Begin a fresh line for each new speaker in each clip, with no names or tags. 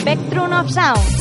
Spectrum of Sound.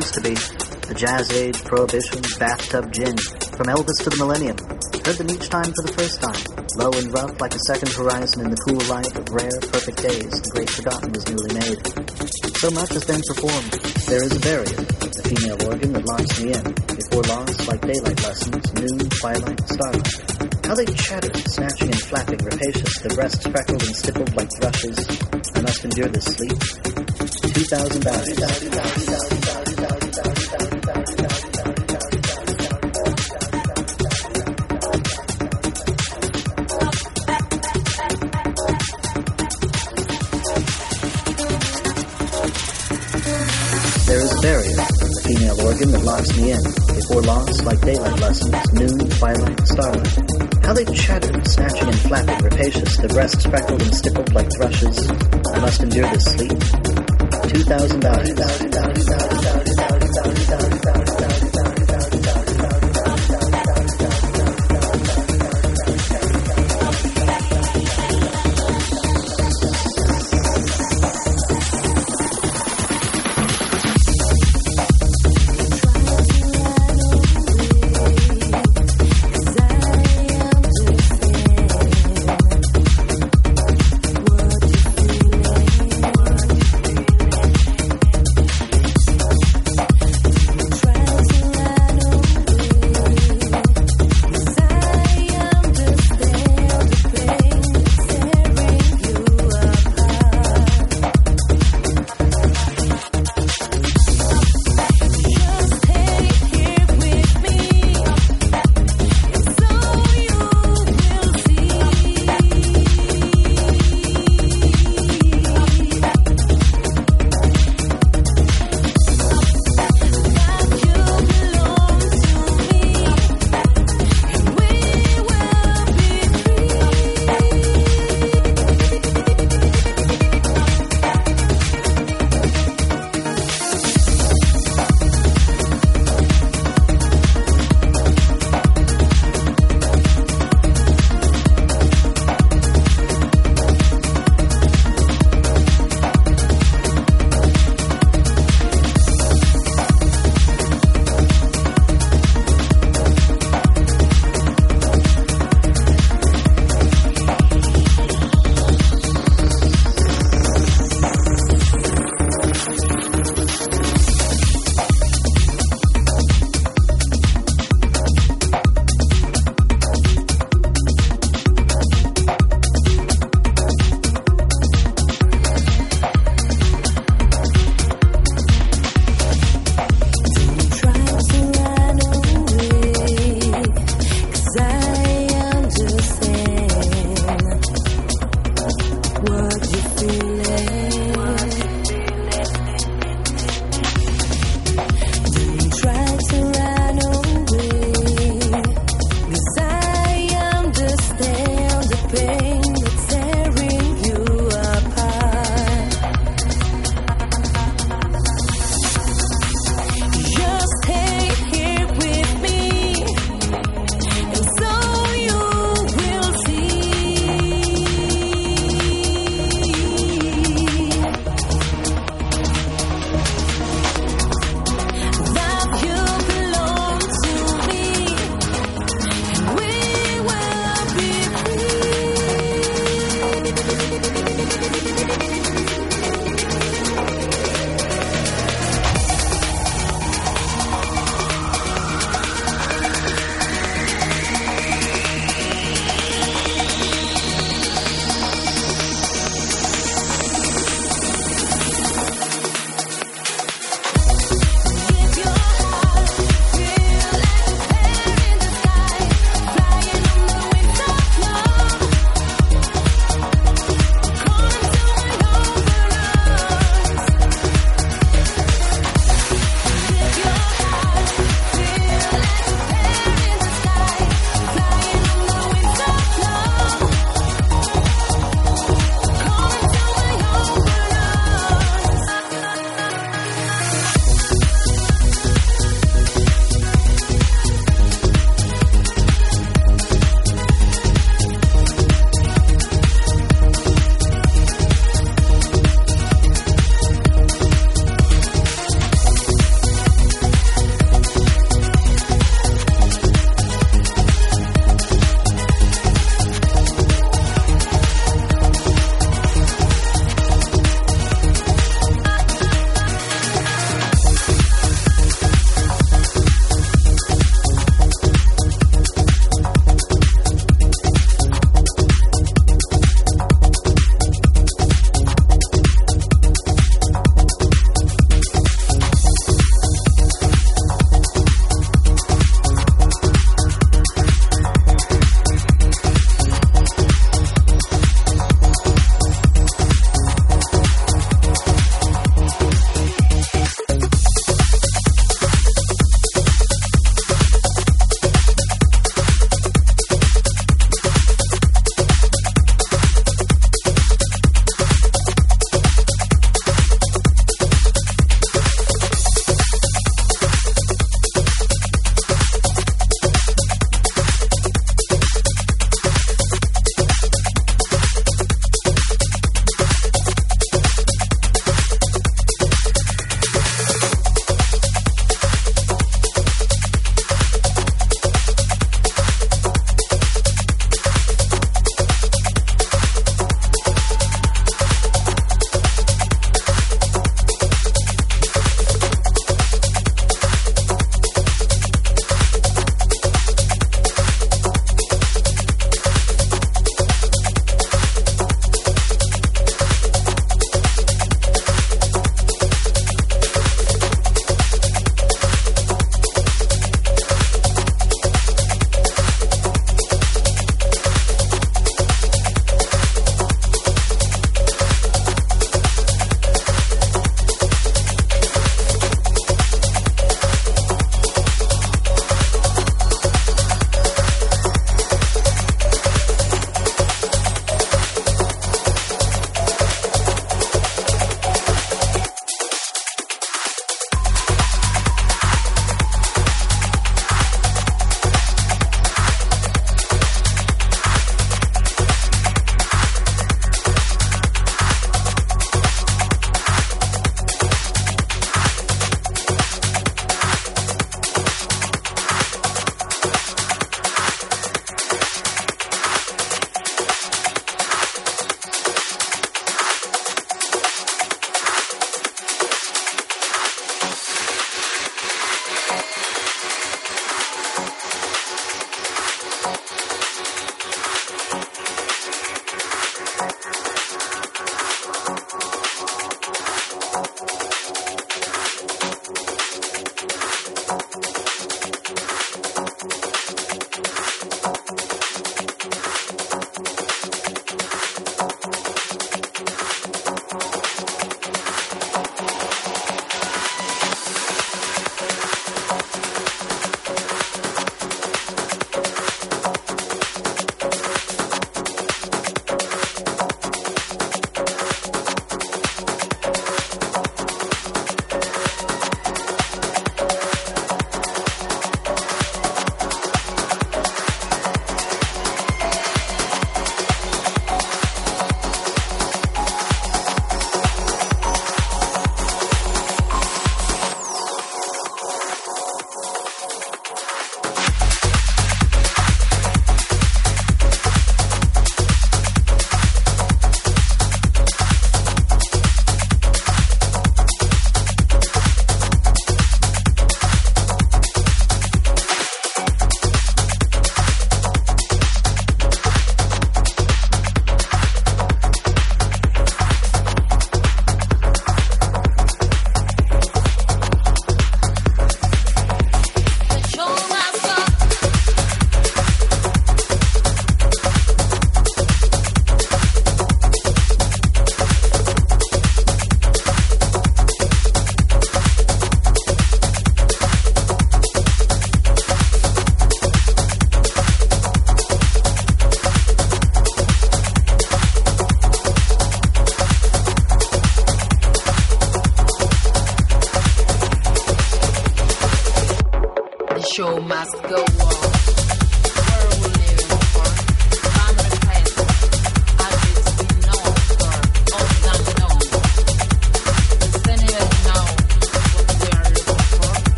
Used to be. The jazz age, prohibition, bathtub gin. From Elvis to the millennium. Heard them each time for the first time. Low and rough like a second horizon in the cool light of rare, perfect days. The great forgotten was newly made. So much has been performed. There is a barrier. A female organ that locks me in. Before loss, like daylight lessons, noon, twilight, starlight. How they chattered, snatching and flapping, rapacious, their breasts freckled and stippled like thrushes. I must endure this sleep. Two thousand There organ that locks me in. Before lost, like daylight lessons, noon, twilight, starlight. How they chattered, snatching and flapping, rapacious, their breasts freckled and stippled like thrushes. I must endure this sleep. Two thousand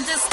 Empty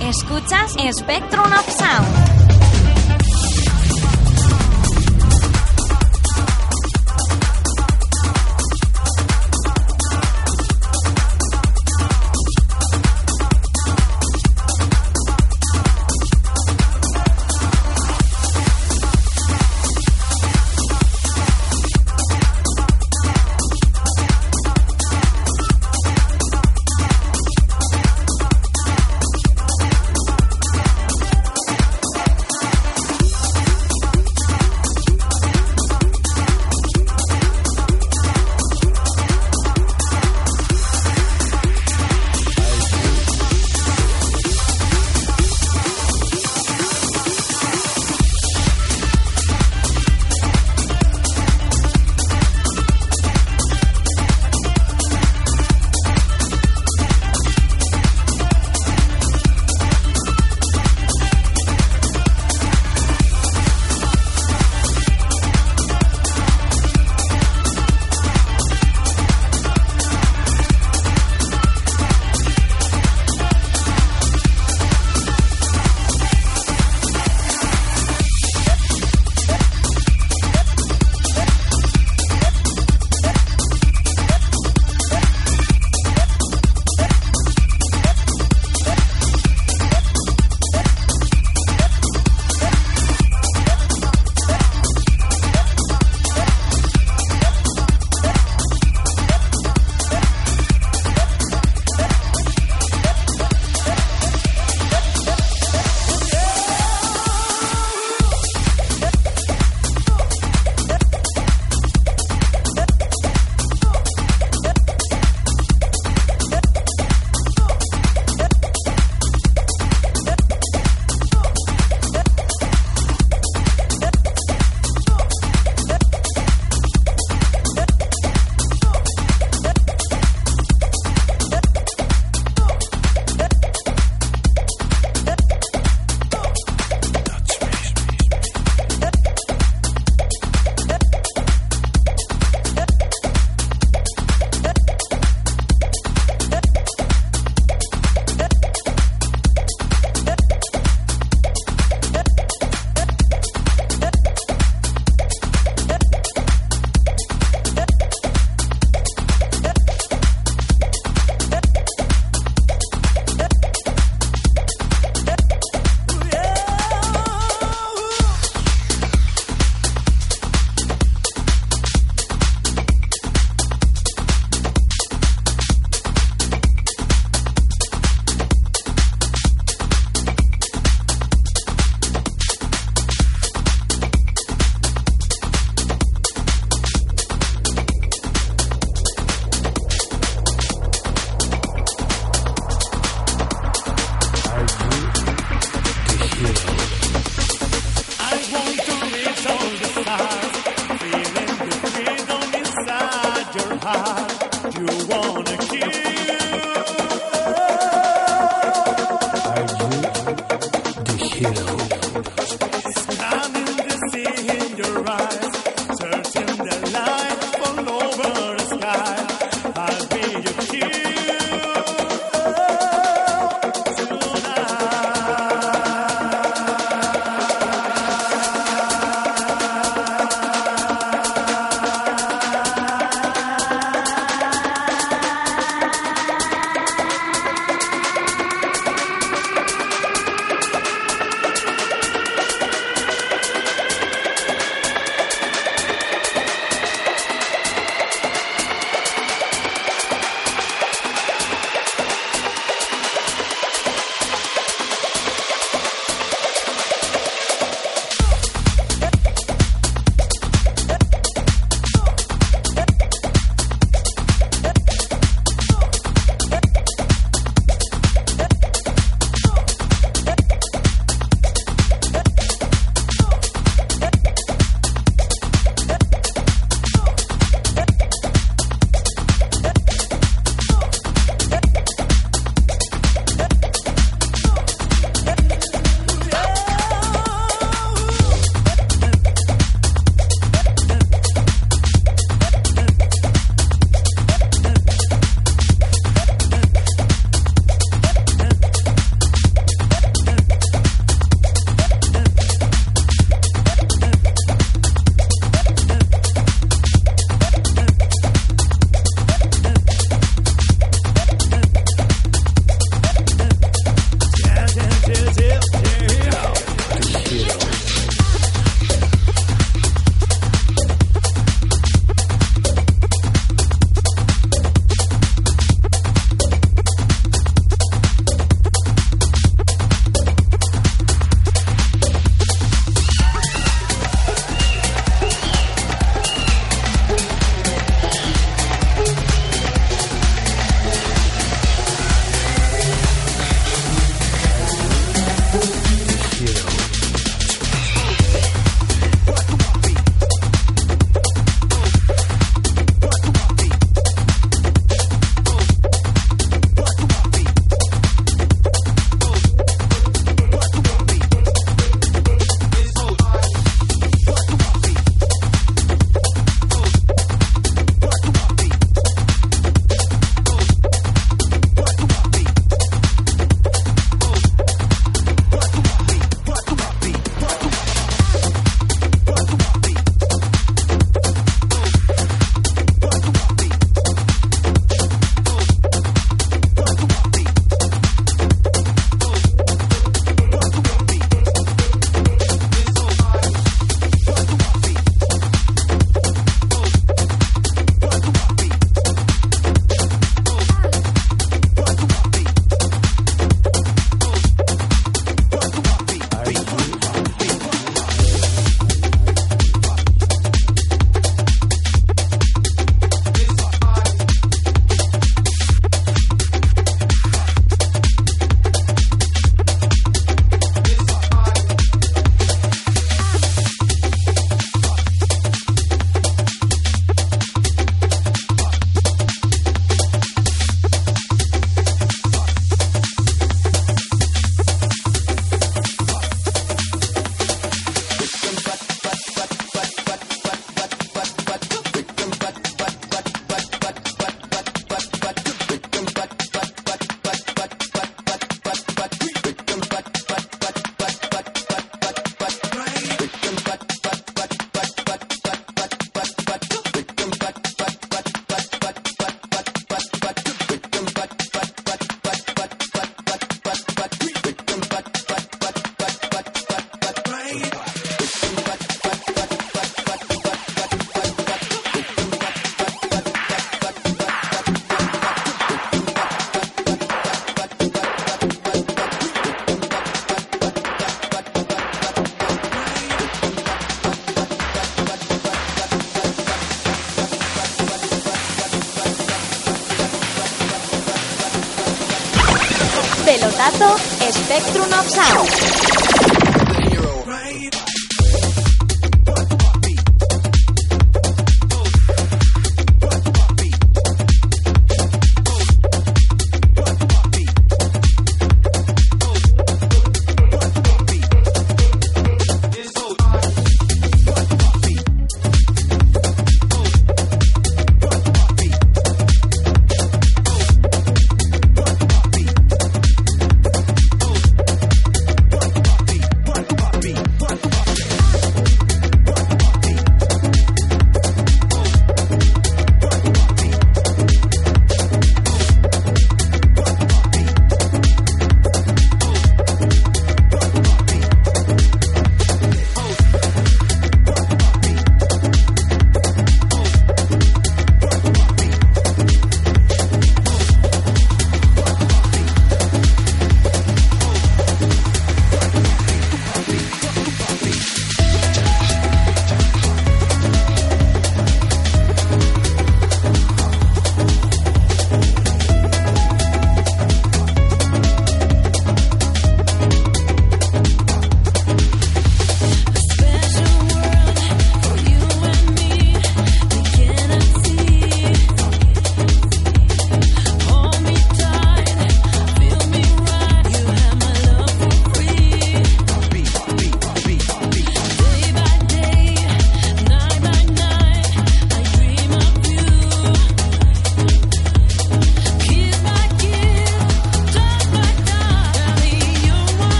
escuchas Spectrum of Sound.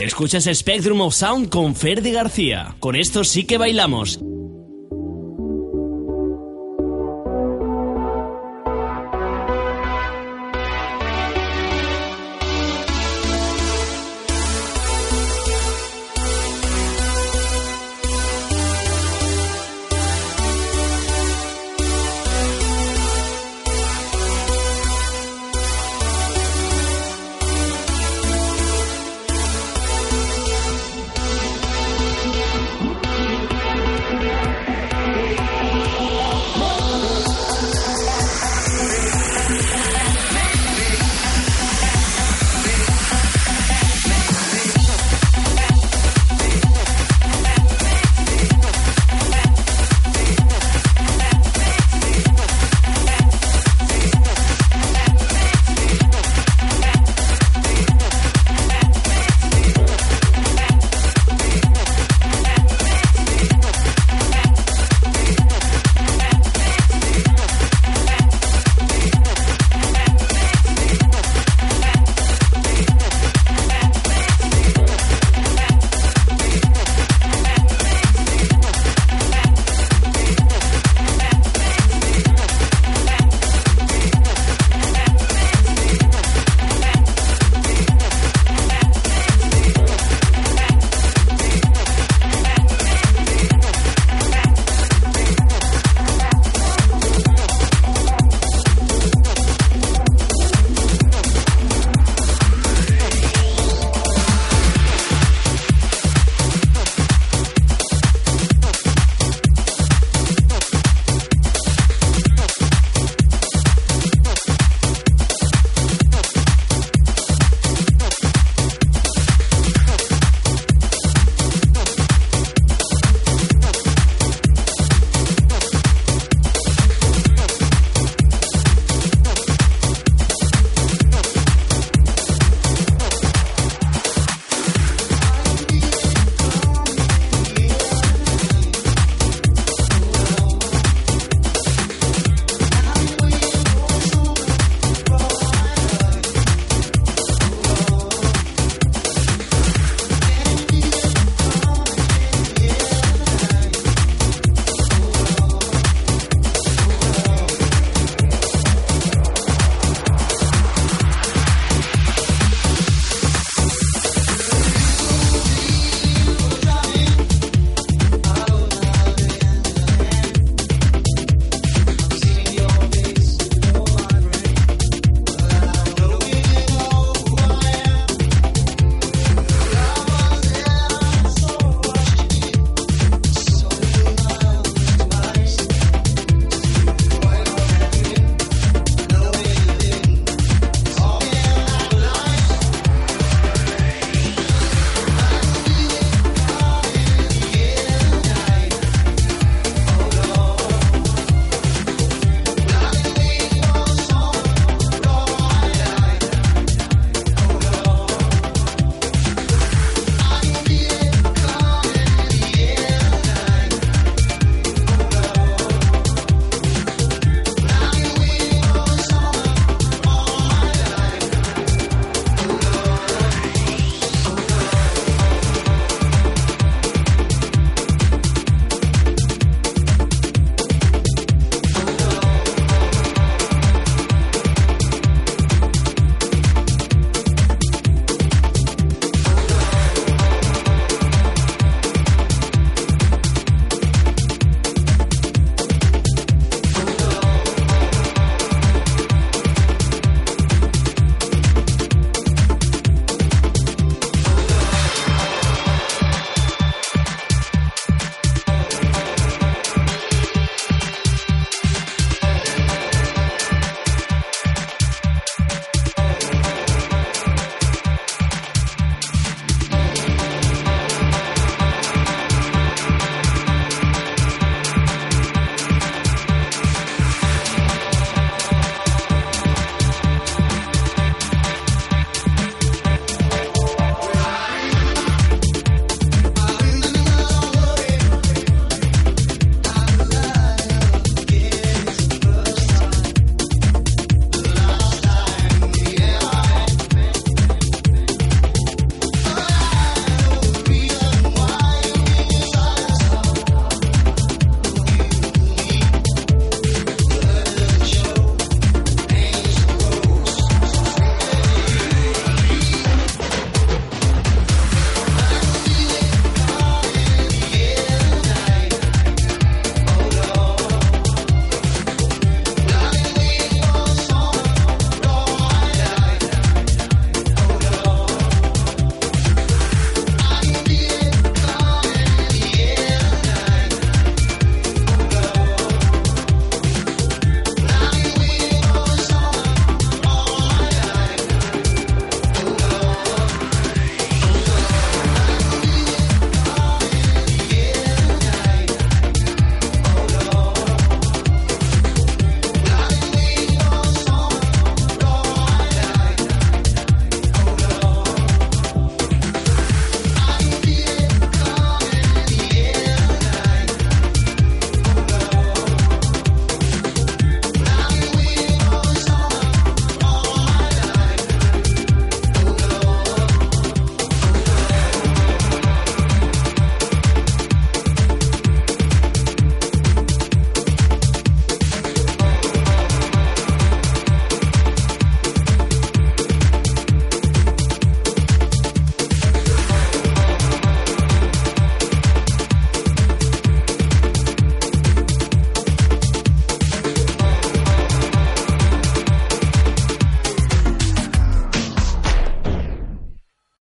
Escuchas Spectrum of Sound con Ferdi García. Con esto sí que bailamos.